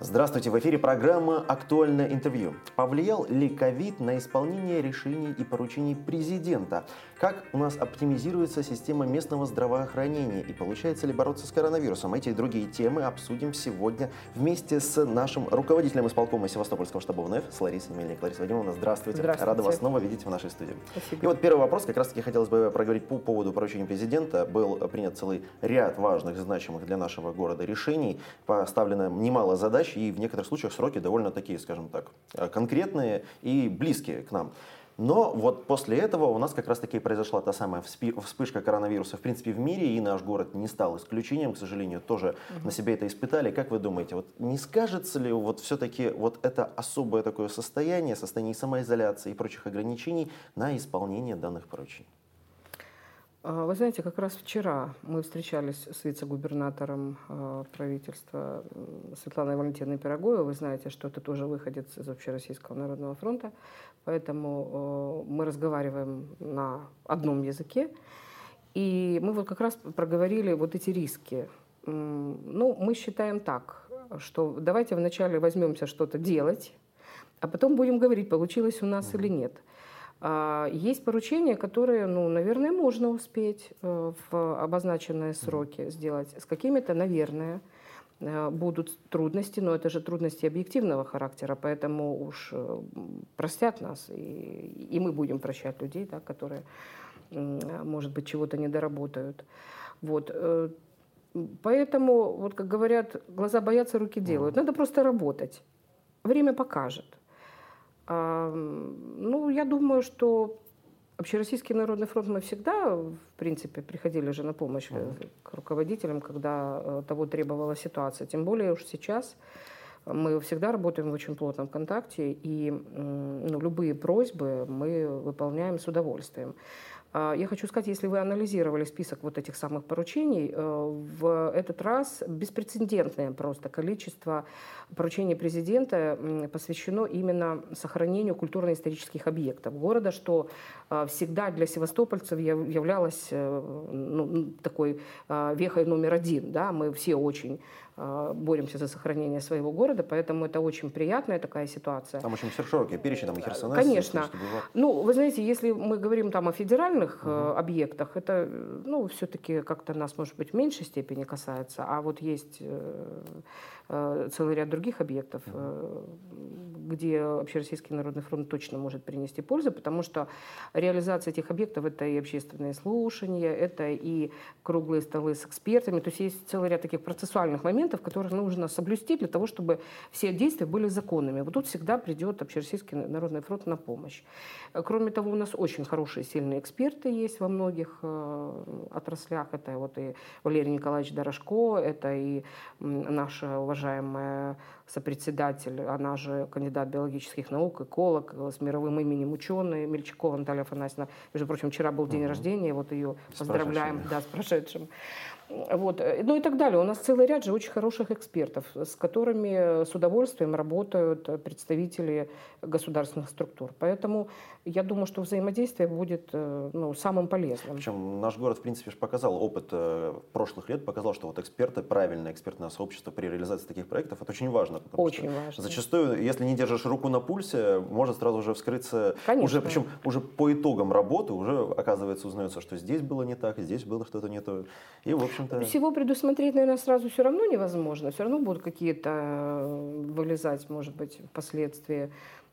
Здравствуйте, в эфире программа «Актуальное интервью». Повлиял ли ковид на исполнение решений и поручений президента? Как у нас оптимизируется система местного здравоохранения и получается ли бороться с коронавирусом? Эти и другие темы обсудим сегодня вместе с нашим руководителем исполкома Севастопольского штаба УНФ с Ларисой Мельник. Лариса Вадимовна, здравствуйте. Здравствуйте. Рада вас снова видеть в нашей студии. Спасибо. И вот первый вопрос, как раз таки хотелось бы проговорить по поводу поручения президента. Был принят целый ряд важных, значимых для нашего города решений, поставлено немало задач и в некоторых случаях сроки довольно такие, скажем так, конкретные и близкие к нам. Но вот после этого у нас как раз таки произошла та самая вспышка коронавируса, в принципе, в мире, и наш город не стал исключением, к сожалению, тоже угу. на себе это испытали. Как вы думаете, вот не скажется ли вот все-таки вот это особое такое состояние, состояние самоизоляции и прочих ограничений на исполнение данных поручений? А, вы знаете, как раз вчера мы встречались с вице-губернатором а, правительства Светланой Валентиной Пироговой. Вы знаете, что это тоже выходец из Общероссийского народного фронта. Поэтому а, мы разговариваем на одном языке. И мы вот как раз проговорили вот эти риски. Ну, мы считаем так, что давайте вначале возьмемся что-то делать, а потом будем говорить, получилось у нас или нет. А, есть поручения, которые, ну, наверное, можно успеть э, в обозначенные сроки сделать. С какими-то, наверное, э, будут трудности, но это же трудности объективного характера, поэтому уж э, простят нас, и, и мы будем прощать людей, да, которые, может быть, чего-то не доработают. Вот. Поэтому, вот как говорят, глаза боятся, руки делают. Надо просто работать. Время покажет. Ну, я думаю, что Общероссийский народный фронт мы всегда, в принципе, приходили же на помощь mm-hmm. к руководителям, когда э, того требовала ситуация. Тем более уж сейчас мы всегда работаем в очень плотном контакте, и ну, любые просьбы мы выполняем с удовольствием. А, я хочу сказать, если вы анализировали список вот этих самых поручений, э, в этот раз беспрецедентное просто количество поручений президента посвящено именно сохранению культурно-исторических объектов города, что э, всегда для севастопольцев являлось э, ну, такой вехой номер один. Да? Мы все очень боремся за сохранение своего города, поэтому это очень приятная такая ситуация. Там очень широкий перечень, там и Херсонес. Конечно. Ну, вы знаете, если мы говорим там о федеральных угу. объектах, это, ну, все-таки как-то нас, может быть, в меньшей степени касается, а вот есть э, целый ряд других объектов, угу. где Общероссийский народный фронт точно может принести пользу, потому что реализация этих объектов – это и общественные слушания, это и круглые столы с экспертами, то есть есть целый ряд таких процессуальных моментов, моментов, которые нужно соблюсти для того, чтобы все действия были законными. Вот тут всегда придет Общероссийский народный фронт на помощь. Кроме того, у нас очень хорошие, сильные эксперты есть во многих э, отраслях. Это вот и Валерий Николаевич Дорожко, это и наша уважаемая сопредседатель, она же кандидат биологических наук, эколог с мировым именем ученый Мельчакова Наталья Афанасьевна. Между прочим, вчера был день угу. рождения, вот ее поздравляем да, с прошедшим. Вот. Ну и так далее. У нас целый ряд же очень хороших экспертов, с которыми с удовольствием работают представители государственных структур. Поэтому я думаю, что взаимодействие будет э, ну, самым полезным. Причем наш город, в принципе, показал, опыт э, прошлых лет показал, что вот эксперты, правильное экспертное сообщество при реализации таких проектов, это очень важно. Очень важно. Зачастую, если не держишь руку на пульсе, может сразу же вскрыться, Конечно. уже, причем уже по итогам работы уже, оказывается, узнается, что здесь было не так, здесь было что-то не то. И, в общем-то... Всего предусмотреть, наверное, сразу все равно невозможно. Все равно будут какие-то э, вылезать, может быть, впоследствии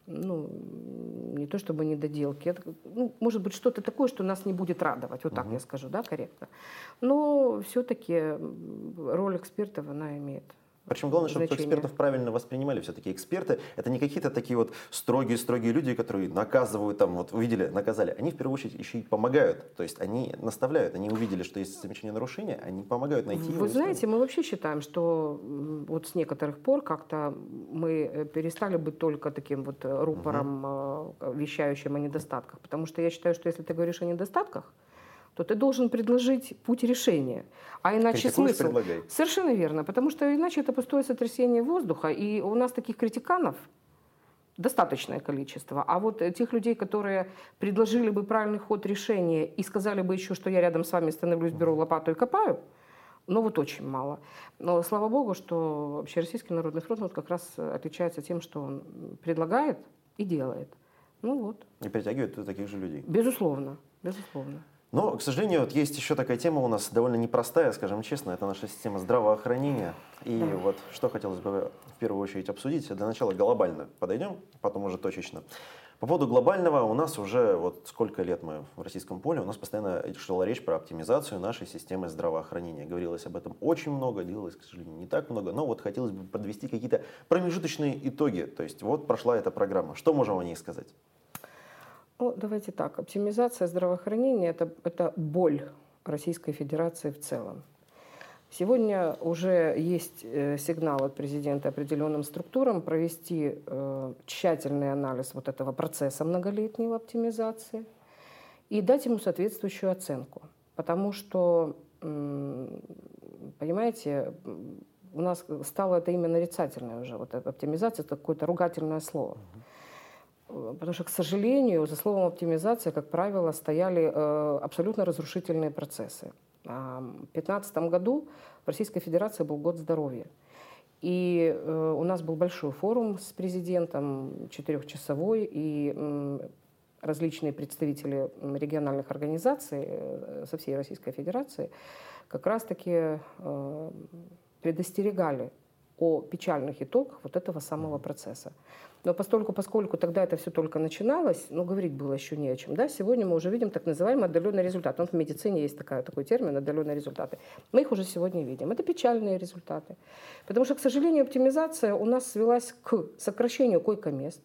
ну, не то чтобы недоделки, это, ну, может быть, что-то такое, что нас не будет радовать, вот так угу. я скажу, да, корректно. Но все-таки роль экспертов, она имеет причем главное, чтобы значение. экспертов правильно воспринимали. Все-таки эксперты – это не какие-то такие вот строгие-строгие люди, которые наказывают, там, вот увидели, наказали. Они в первую очередь еще и помогают. То есть они наставляют, они увидели, что есть замечание нарушения, они помогают найти Вы знаете, мы вообще считаем, что вот с некоторых пор как-то мы э, перестали быть только таким вот э, рупором, угу. вещающим о недостатках. Потому что я считаю, что если ты говоришь о недостатках, то ты должен предложить путь решения. А иначе смысл... Предлагай. Совершенно верно, потому что иначе это пустое сотрясение воздуха, и у нас таких критиканов достаточное количество. А вот тех людей, которые предложили бы правильный ход решения и сказали бы еще, что я рядом с вами становлюсь, беру лопату и копаю, но вот очень мало. Но слава богу, что Общероссийский народный фронт вот как раз отличается тем, что он предлагает и делает. Ну вот. И притягивает таких же людей. Безусловно, безусловно. Но, к сожалению, вот есть еще такая тема у нас довольно непростая, скажем честно, это наша система здравоохранения. И да. вот что хотелось бы в первую очередь обсудить, для начала глобально подойдем, потом уже точечно. По поводу глобального, у нас уже вот сколько лет мы в российском поле, у нас постоянно шла речь про оптимизацию нашей системы здравоохранения. Говорилось об этом очень много, делалось, к сожалению, не так много, но вот хотелось бы подвести какие-то промежуточные итоги. То есть вот прошла эта программа. Что можем о ней сказать? Ну, давайте так. Оптимизация здравоохранения это, – это боль Российской Федерации в целом. Сегодня уже есть э, сигнал от президента определенным структурам провести э, тщательный анализ вот этого процесса многолетнего оптимизации и дать ему соответствующую оценку. Потому что, понимаете, у нас стало это именно нарицательное уже. Вот оптимизация – это какое-то ругательное слово. Потому что, к сожалению, за словом оптимизация, как правило, стояли э, абсолютно разрушительные процессы. А, в 2015 году в Российской Федерации был год здоровья. И э, у нас был большой форум с президентом, четырехчасовой, и различные представители региональных организаций э, со всей Российской Федерации как раз-таки предостерегали о печальных итогах вот этого самого процесса. Но постольку, поскольку тогда это все только начиналось, ну, говорить было еще не о чем. Да? Сегодня мы уже видим так называемый отдаленный результат. Он в медицине есть такая, такой термин отдаленные результаты. Мы их уже сегодня видим. Это печальные результаты. Потому что, к сожалению, оптимизация у нас свелась к сокращению койко-мест,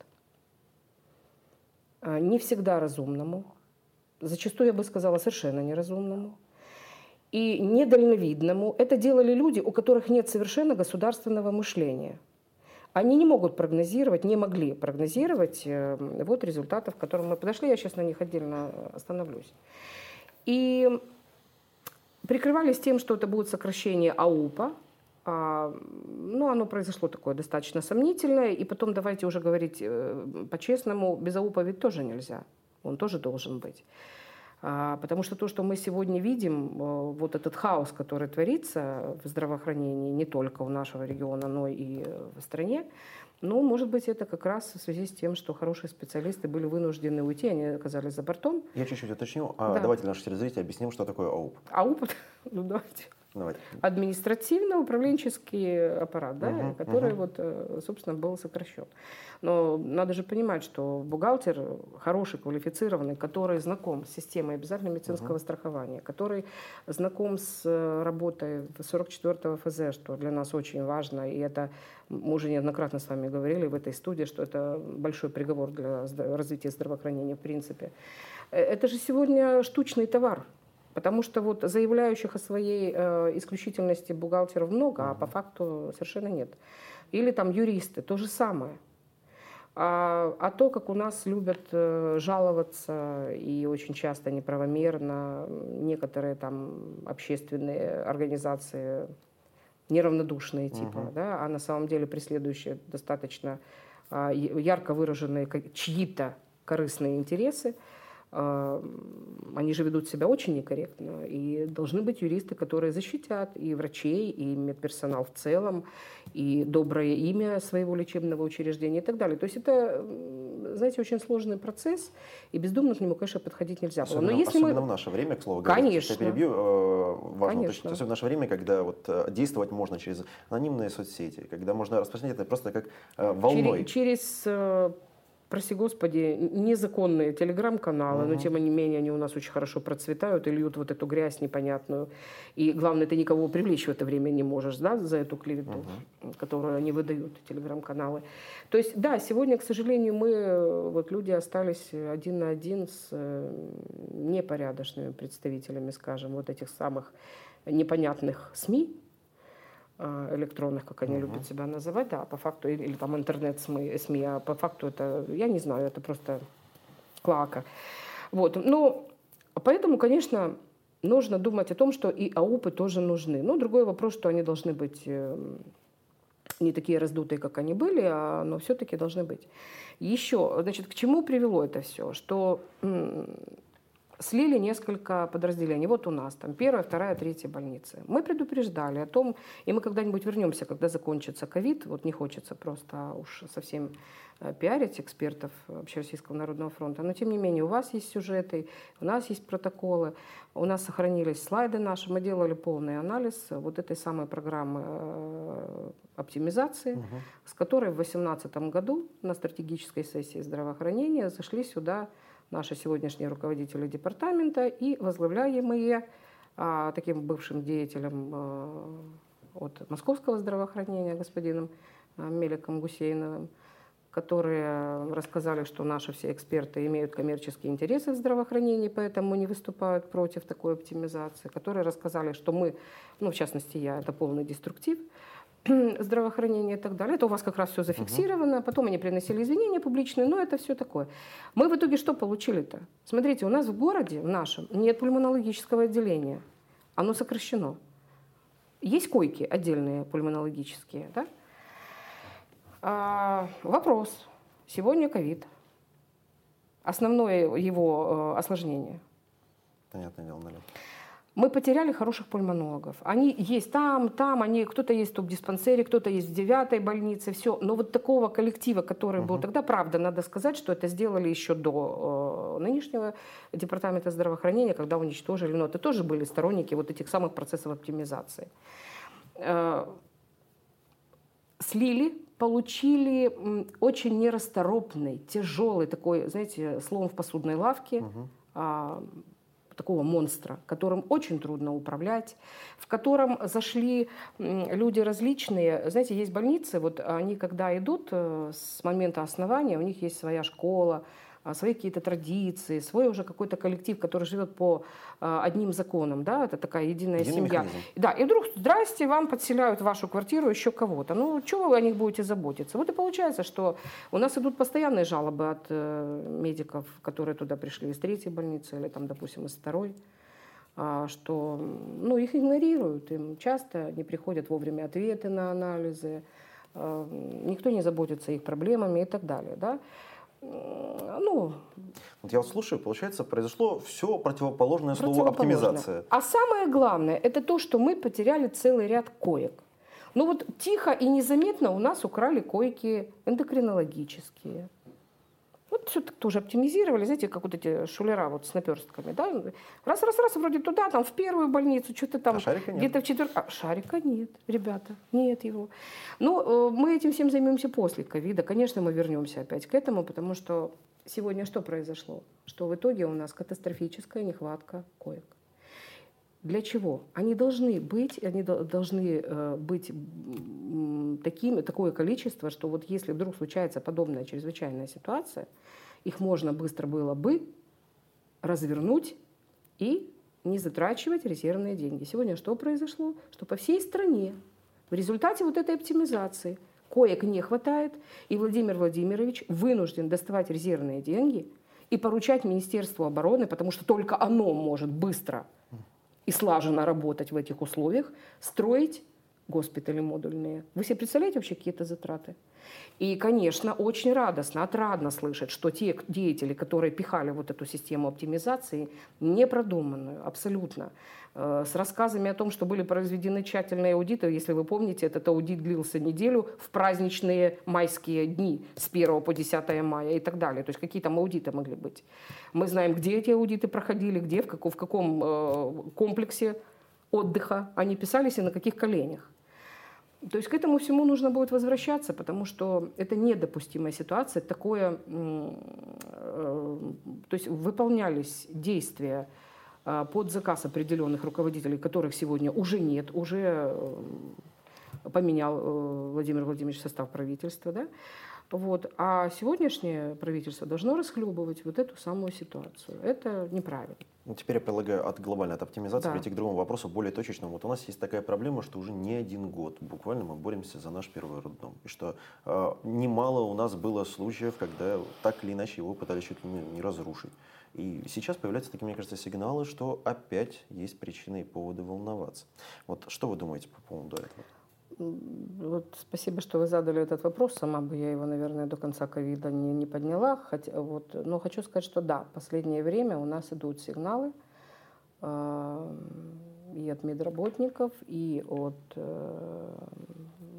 а, не всегда разумному, зачастую, я бы сказала, совершенно неразумному и недальновидному. Это делали люди, у которых нет совершенно государственного мышления – они не могут прогнозировать, не могли прогнозировать э, вот результатов, к которым мы подошли. Я сейчас на них отдельно остановлюсь. И прикрывались тем, что это будет сокращение АУПа, а, ну, оно произошло такое достаточно сомнительное. И потом давайте уже говорить э, по-честному, без АУПа ведь тоже нельзя. Он тоже должен быть. А, потому что то, что мы сегодня видим, э, вот этот хаос, который творится в здравоохранении не только у нашего региона, но и в стране, ну, может быть, это как раз в связи с тем, что хорошие специалисты были вынуждены уйти, они оказались за бортом. Я чуть-чуть уточню. А да. Давайте наши телезрители объясним, что такое АУП. АУП, ну давайте. Давайте. Административно-управленческий аппарат, да, угу, который угу. вот, э, собственно, был сокращен. Но надо же понимать, что бухгалтер хороший, квалифицированный, который знаком с системой обязательного медицинского угу. страхования, который знаком с э, работой 44-го ФЗ, что для нас очень важно, и это мы уже неоднократно с вами говорили в этой студии, что это большой приговор для развития здравоохранения в принципе. Э, это же сегодня штучный товар. Потому что вот заявляющих о своей э, исключительности бухгалтеров много, а по факту совершенно нет. Или там юристы, то же самое. А, а то, как у нас любят э, жаловаться и очень часто неправомерно некоторые там общественные организации неравнодушные типа, угу. да, а на самом деле преследующие достаточно э, ярко выраженные чьи-то корыстные интересы, они же ведут себя очень некорректно. И должны быть юристы, которые защитят и врачей, и медперсонал в целом, и доброе имя своего лечебного учреждения и так далее. То есть это, знаете, очень сложный процесс, и бездумно к нему, конечно, подходить нельзя было. Особенно, Но если особенно мы... в наше время, к слову говоря, конечно. я перебью, э, важно конечно. особенно в наше время, когда вот э, действовать можно через анонимные соцсети, когда можно распространять это просто как э, волной. Через, через прости господи, незаконные телеграм-каналы, угу. но тем не менее они у нас очень хорошо процветают и льют вот эту грязь непонятную. И главное, ты никого привлечь в это время не можешь, да, за эту клевету, угу. которую они выдают, телеграм-каналы. То есть, да, сегодня, к сожалению, мы, вот люди остались один на один с э, непорядочными представителями, скажем, вот этих самых непонятных СМИ, электронных, как они uh-huh. любят себя называть, да, по факту, или, или там интернет-СМИ, СМИ, а по факту это, я не знаю, это просто клака. Вот, ну, поэтому, конечно, нужно думать о том, что и АУПы тоже нужны. Но другой вопрос, что они должны быть э, не такие раздутые, как они были, а, но все-таки должны быть. Еще, значит, к чему привело это все? Что слили несколько подразделений. Вот у нас там первая, вторая, третья больницы. Мы предупреждали о том, и мы когда-нибудь вернемся, когда закончится ковид, вот не хочется просто уж совсем э, пиарить экспертов Общероссийского народного фронта, но тем не менее у вас есть сюжеты, у нас есть протоколы, у нас сохранились слайды наши, мы делали полный анализ вот этой самой программы э, оптимизации, угу. с которой в 2018 году на стратегической сессии здравоохранения зашли сюда наши сегодняшние руководители департамента и возглавляемые а, таким бывшим деятелем а, от московского здравоохранения господином а, Меликом Гусейновым, которые рассказали, что наши все эксперты имеют коммерческие интересы в здравоохранении, поэтому не выступают против такой оптимизации, которые рассказали, что мы, ну, в частности, я, это полный деструктив, здравоохранения и так далее. Это у вас как раз все зафиксировано. Потом они приносили извинения публичные, но это все такое. Мы в итоге что получили-то? Смотрите, у нас в городе, в нашем, нет пульмонологического отделения. Оно сокращено. Есть койки отдельные пульмонологические, да? А, вопрос. Сегодня ковид. Основное его э, осложнение. Понятное дело, налет. Мы потеряли хороших пульмонологов. Они есть там, там, они, кто-то есть в топ-диспансере, кто-то есть в девятой больнице, все. Но вот такого коллектива, который uh-huh. был тогда, правда, надо сказать, что это сделали еще до э, нынешнего департамента здравоохранения, когда уничтожили, но это тоже были сторонники вот этих самых процессов оптимизации. Э, слили, получили очень нерасторопный, тяжелый такой, знаете, словом в посудной лавке, uh-huh такого монстра, которым очень трудно управлять, в котором зашли люди различные. Знаете, есть больницы, вот они когда идут э, с момента основания, у них есть своя школа, свои какие-то традиции, свой уже какой-то коллектив, который живет по а, одним законам, да, это такая единая Единый семья. Механизм. Да, и вдруг, здрасте, вам подселяют в вашу квартиру еще кого-то. Ну, чего вы о них будете заботиться? Вот и получается, что у нас идут постоянные жалобы от э, медиков, которые туда пришли из третьей больницы или там, допустим, из второй а, что ну, их игнорируют, им часто не приходят вовремя ответы на анализы, никто не заботится их проблемами и так далее. Да? Ну... Вот я вот слушаю, получается, произошло все противоположное слову оптимизация. А самое главное, это то, что мы потеряли целый ряд коек. Ну вот тихо и незаметно у нас украли койки эндокринологические, вот все так тоже оптимизировали, знаете, как вот эти шулера вот с наперстками, да? Раз, раз, раз, вроде туда, там, в первую больницу, что-то там, а где-то в четвертую. А шарика нет, ребята, нет его. Ну, э, мы этим всем займемся после ковида. Конечно, мы вернемся опять к этому, потому что сегодня что произошло? Что в итоге у нас катастрофическая нехватка коек. Для чего? Они должны быть, они должны э, быть такими, такое количество, что вот если вдруг случается подобная чрезвычайная ситуация, их можно быстро было бы развернуть и не затрачивать резервные деньги. Сегодня что произошло? Что по всей стране в результате вот этой оптимизации коек не хватает, и Владимир Владимирович вынужден доставать резервные деньги и поручать Министерству обороны, потому что только оно может быстро и слаженно работать в этих условиях, строить госпитали модульные. Вы себе представляете вообще какие-то затраты? И, конечно, очень радостно, отрадно слышать, что те деятели, которые пихали вот эту систему оптимизации, непродуманную, абсолютно, э, с рассказами о том, что были произведены тщательные аудиты. Если вы помните, этот аудит длился неделю в праздничные майские дни с 1 по 10 мая и так далее. То есть какие там аудиты могли быть. Мы знаем, где эти аудиты проходили, где, в каком, в каком э, комплексе отдыха они писались и на каких коленях. То есть к этому всему нужно будет возвращаться, потому что это недопустимая ситуация. Такое, э, то есть выполнялись действия э, под заказ определенных руководителей, которых сегодня уже нет, уже э, поменял Владимир Владимирович состав правительства, да, вот. А сегодняшнее правительство должно расхлебывать вот эту самую ситуацию. Это неправильно. Ну, теперь я предлагаю от глобальной от оптимизации да. перейти к другому вопросу, более точечному. Вот у нас есть такая проблема, что уже не один год буквально мы боремся за наш первый роддом. И что э, немало у нас было случаев, когда так или иначе его пытались чуть ли не разрушить. И сейчас появляются такие, мне кажется, сигналы, что опять есть причины и поводы волноваться. Вот что вы думаете по поводу этого? Вот спасибо, что вы задали этот вопрос. Сама бы я его, наверное, до конца ковида не, не подняла. Хотя, вот, но хочу сказать, что да, в последнее время у нас идут сигналы э, и от медработников, и от э,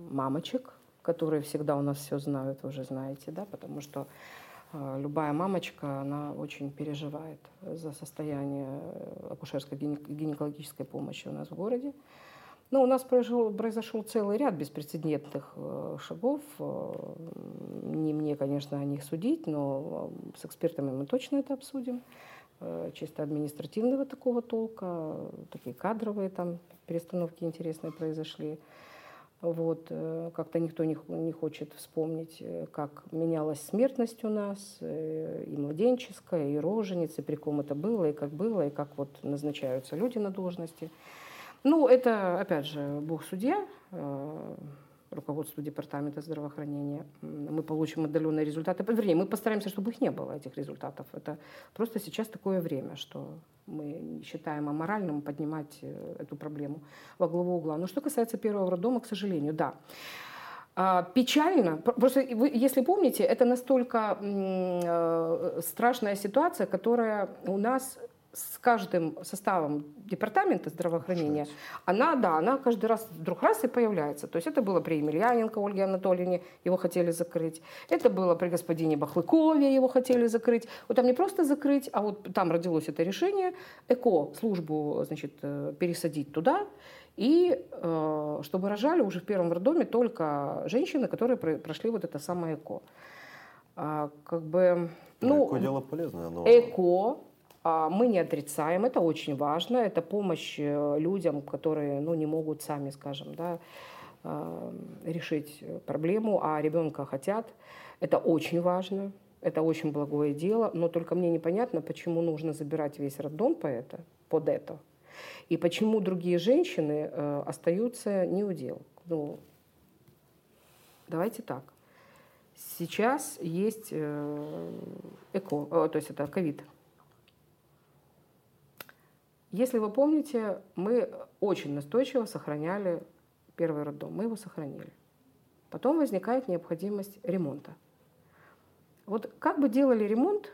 мамочек, которые всегда у нас все знают, вы уже знаете, да, потому что э, любая мамочка, она очень переживает за состояние акушерской гинекологической помощи у нас в городе. Но у нас произошел, произошел целый ряд беспрецедентных э, шагов. Э, не мне, конечно, о них судить, но э, с экспертами мы точно это обсудим. Чисто административного такого толка, такие кадровые там перестановки интересные произошли. Вот, как-то никто не, не хочет вспомнить, как менялась смертность у нас, и младенческая, и роженица, при ком это было, и как было, и как вот назначаются люди на должности. Ну, это, опять же, Бог судья, э, руководство Департамента здравоохранения. Мы получим отдаленные результаты. Вернее, мы постараемся, чтобы их не было, этих результатов. Это просто сейчас такое время, что мы считаем аморальным поднимать э, эту проблему во главу угла. Но что касается первого роддома, к сожалению, да. А, печально, просто вы, если помните, это настолько э, страшная ситуация, которая у нас с каждым составом департамента здравоохранения, она, да, она каждый раз вдруг раз и появляется. То есть это было при Емельяненко Ольге Анатольевне, его хотели закрыть. Это было при господине Бахлыкове, его хотели закрыть. Вот там не просто закрыть, а вот там родилось это решение, ЭКО, службу, значит, э, пересадить туда, и э, чтобы рожали уже в первом роддоме только женщины, которые прошли вот это самое ЭКО. А, как бы, ну, ЭКО дело полезное, но... ЭКО а, мы не отрицаем, это очень важно, это помощь э, людям, которые ну, не могут сами, скажем, да, а, решить проблему, а ребенка хотят. Это очень важно, это очень благое дело, но только мне непонятно, почему нужно забирать весь роддом по это, под это, и почему другие женщины э, остаются не у дел. Ну, давайте так. Сейчас есть э, ЭКО, то есть это ковид. Если вы помните, мы очень настойчиво сохраняли первый роддом. Мы его сохранили. Потом возникает необходимость ремонта. Вот как бы делали ремонт,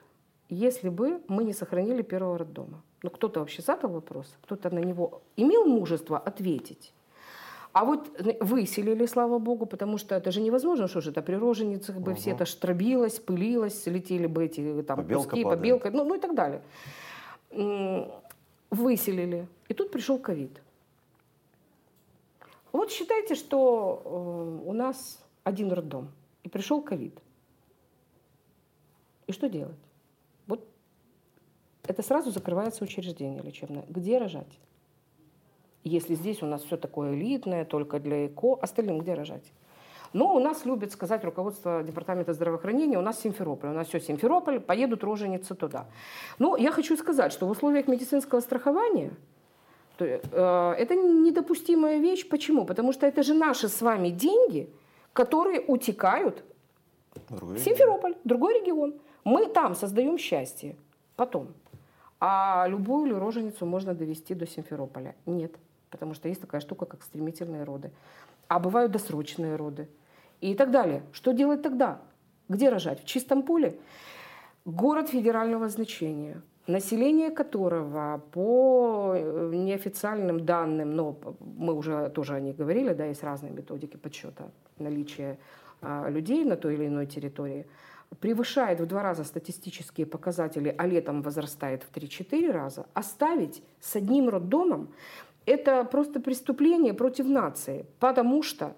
если бы мы не сохранили первого роддома? Ну, кто-то вообще задал вопрос, кто-то на него имел мужество ответить. А вот выселили, слава богу, потому что это же невозможно, что же это при роженицах бы угу. все это штробилось, пылилось, летели бы эти там побелка куски, падает. побелка, ну, ну и так далее выселили. И тут пришел ковид. Вот считайте, что э, у нас один роддом, и пришел ковид. И что делать? Вот это сразу закрывается учреждение лечебное. Где рожать? Если здесь у нас все такое элитное, только для ЭКО, остальным где рожать? Но у нас любит сказать руководство Департамента здравоохранения, у нас Симферополь, у нас все Симферополь, поедут роженицы туда. Но я хочу сказать, что в условиях медицинского страхования э, это недопустимая вещь. Почему? Потому что это же наши с вами деньги, которые утекают другой в Симферополь, регион. другой регион. Мы там создаем счастье. Потом. А любую роженицу можно довести до Симферополя? Нет. Потому что есть такая штука, как стремительные роды а бывают досрочные роды и так далее. Что делать тогда? Где рожать? В чистом поле? Город федерального значения, население которого по э, неофициальным данным, но мы уже тоже о них говорили, да, есть разные методики подсчета наличия а, людей на той или иной территории, превышает в два раза статистические показатели, а летом возрастает в 3-4 раза, оставить с одним роддомом это просто преступление против нации, потому что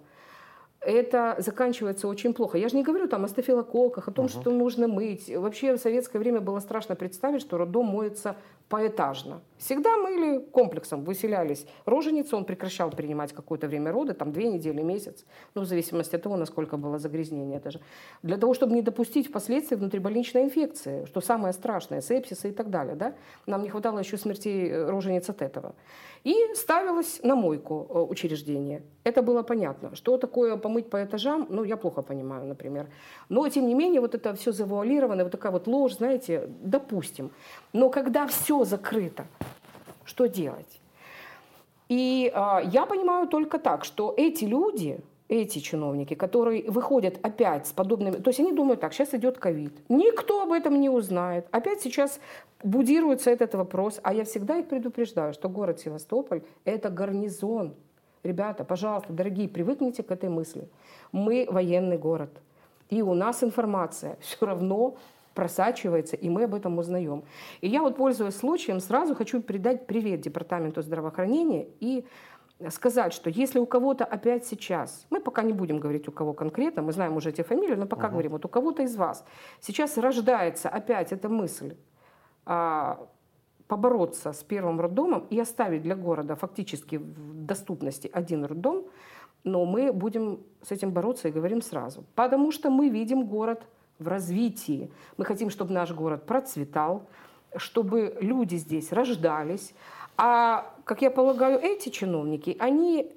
это заканчивается очень плохо. Я же не говорю там о стафилококках, о том, угу. что нужно мыть. Вообще в советское время было страшно представить, что роддом моется поэтажно. Всегда мыли комплексом, выселялись. Роженицу он прекращал принимать какое-то время роды, там две недели, месяц, ну, в зависимости от того, насколько было загрязнение даже. Для того, чтобы не допустить впоследствии внутрибольничной инфекции, что самое страшное, сепсиса и так далее. Да? Нам не хватало еще смертей э, рожениц от этого. И ставилось на мойку э, учреждение. Это было понятно. Что такое помыть по этажам, ну, я плохо понимаю, например. Но, тем не менее, вот это все завуалировано, вот такая вот ложь, знаете, допустим. Но когда все закрыто, что делать? И а, я понимаю только так, что эти люди, эти чиновники, которые выходят опять с подобными... То есть они думают так, сейчас идет ковид. Никто об этом не узнает. Опять сейчас будируется этот вопрос. А я всегда их предупреждаю, что город Севастополь – это гарнизон. Ребята, пожалуйста, дорогие, привыкните к этой мысли. Мы военный город. И у нас информация все равно просачивается, и мы об этом узнаем. И я вот, пользуясь случаем, сразу хочу передать привет Департаменту здравоохранения и сказать, что если у кого-то опять сейчас, мы пока не будем говорить у кого конкретно, мы знаем уже эти фамилии, но пока угу. говорим, вот у кого-то из вас сейчас рождается опять эта мысль а, побороться с первым роддомом и оставить для города фактически в доступности один роддом, но мы будем с этим бороться и говорим сразу. Потому что мы видим город в развитии. Мы хотим, чтобы наш город процветал, чтобы люди здесь рождались, а, как я полагаю, эти чиновники, они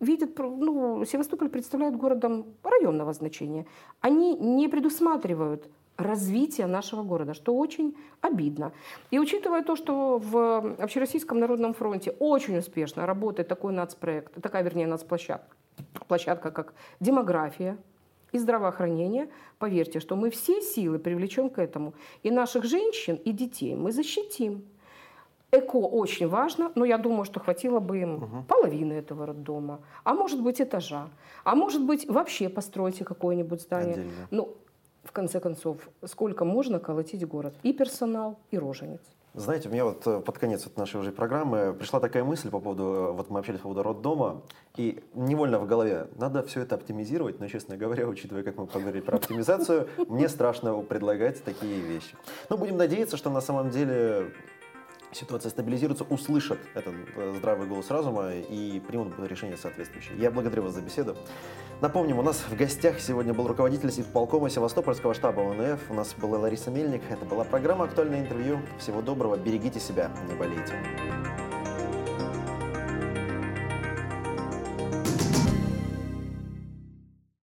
видят, ну, Севастополь представляет городом районного значения. Они не предусматривают развития нашего города, что очень обидно. И учитывая то, что в Общероссийском народном фронте очень успешно работает такой нацпроект, такая, вернее, нацплощадка, площадка как демография и здравоохранение, поверьте, что мы все силы привлечем к этому. И наших женщин, и детей мы защитим. Эко очень важно, но я думаю, что хватило бы им угу. половины этого роддома, а может быть этажа, а может быть вообще постройте какое-нибудь здание. Отдельно. Ну, в конце концов, сколько можно колотить город? И персонал, и роженец. Знаете, у меня вот э, под конец вот нашей уже программы пришла такая мысль по поводу, э, вот мы общались по поводу роддома, и невольно в голове, надо все это оптимизировать, но, честно говоря, учитывая, как мы поговорили про оптимизацию, мне страшно предлагать такие вещи. Но будем надеяться, что на самом деле ситуация стабилизируется, услышат этот э, здравый голос разума и примут решение соответствующее. Я благодарю вас за беседу. Напомним, у нас в гостях сегодня был руководитель полкома Севастопольского штаба ОНФ. У нас была Лариса Мельник. Это была программа «Актуальное интервью». Всего доброго, берегите себя, не болейте.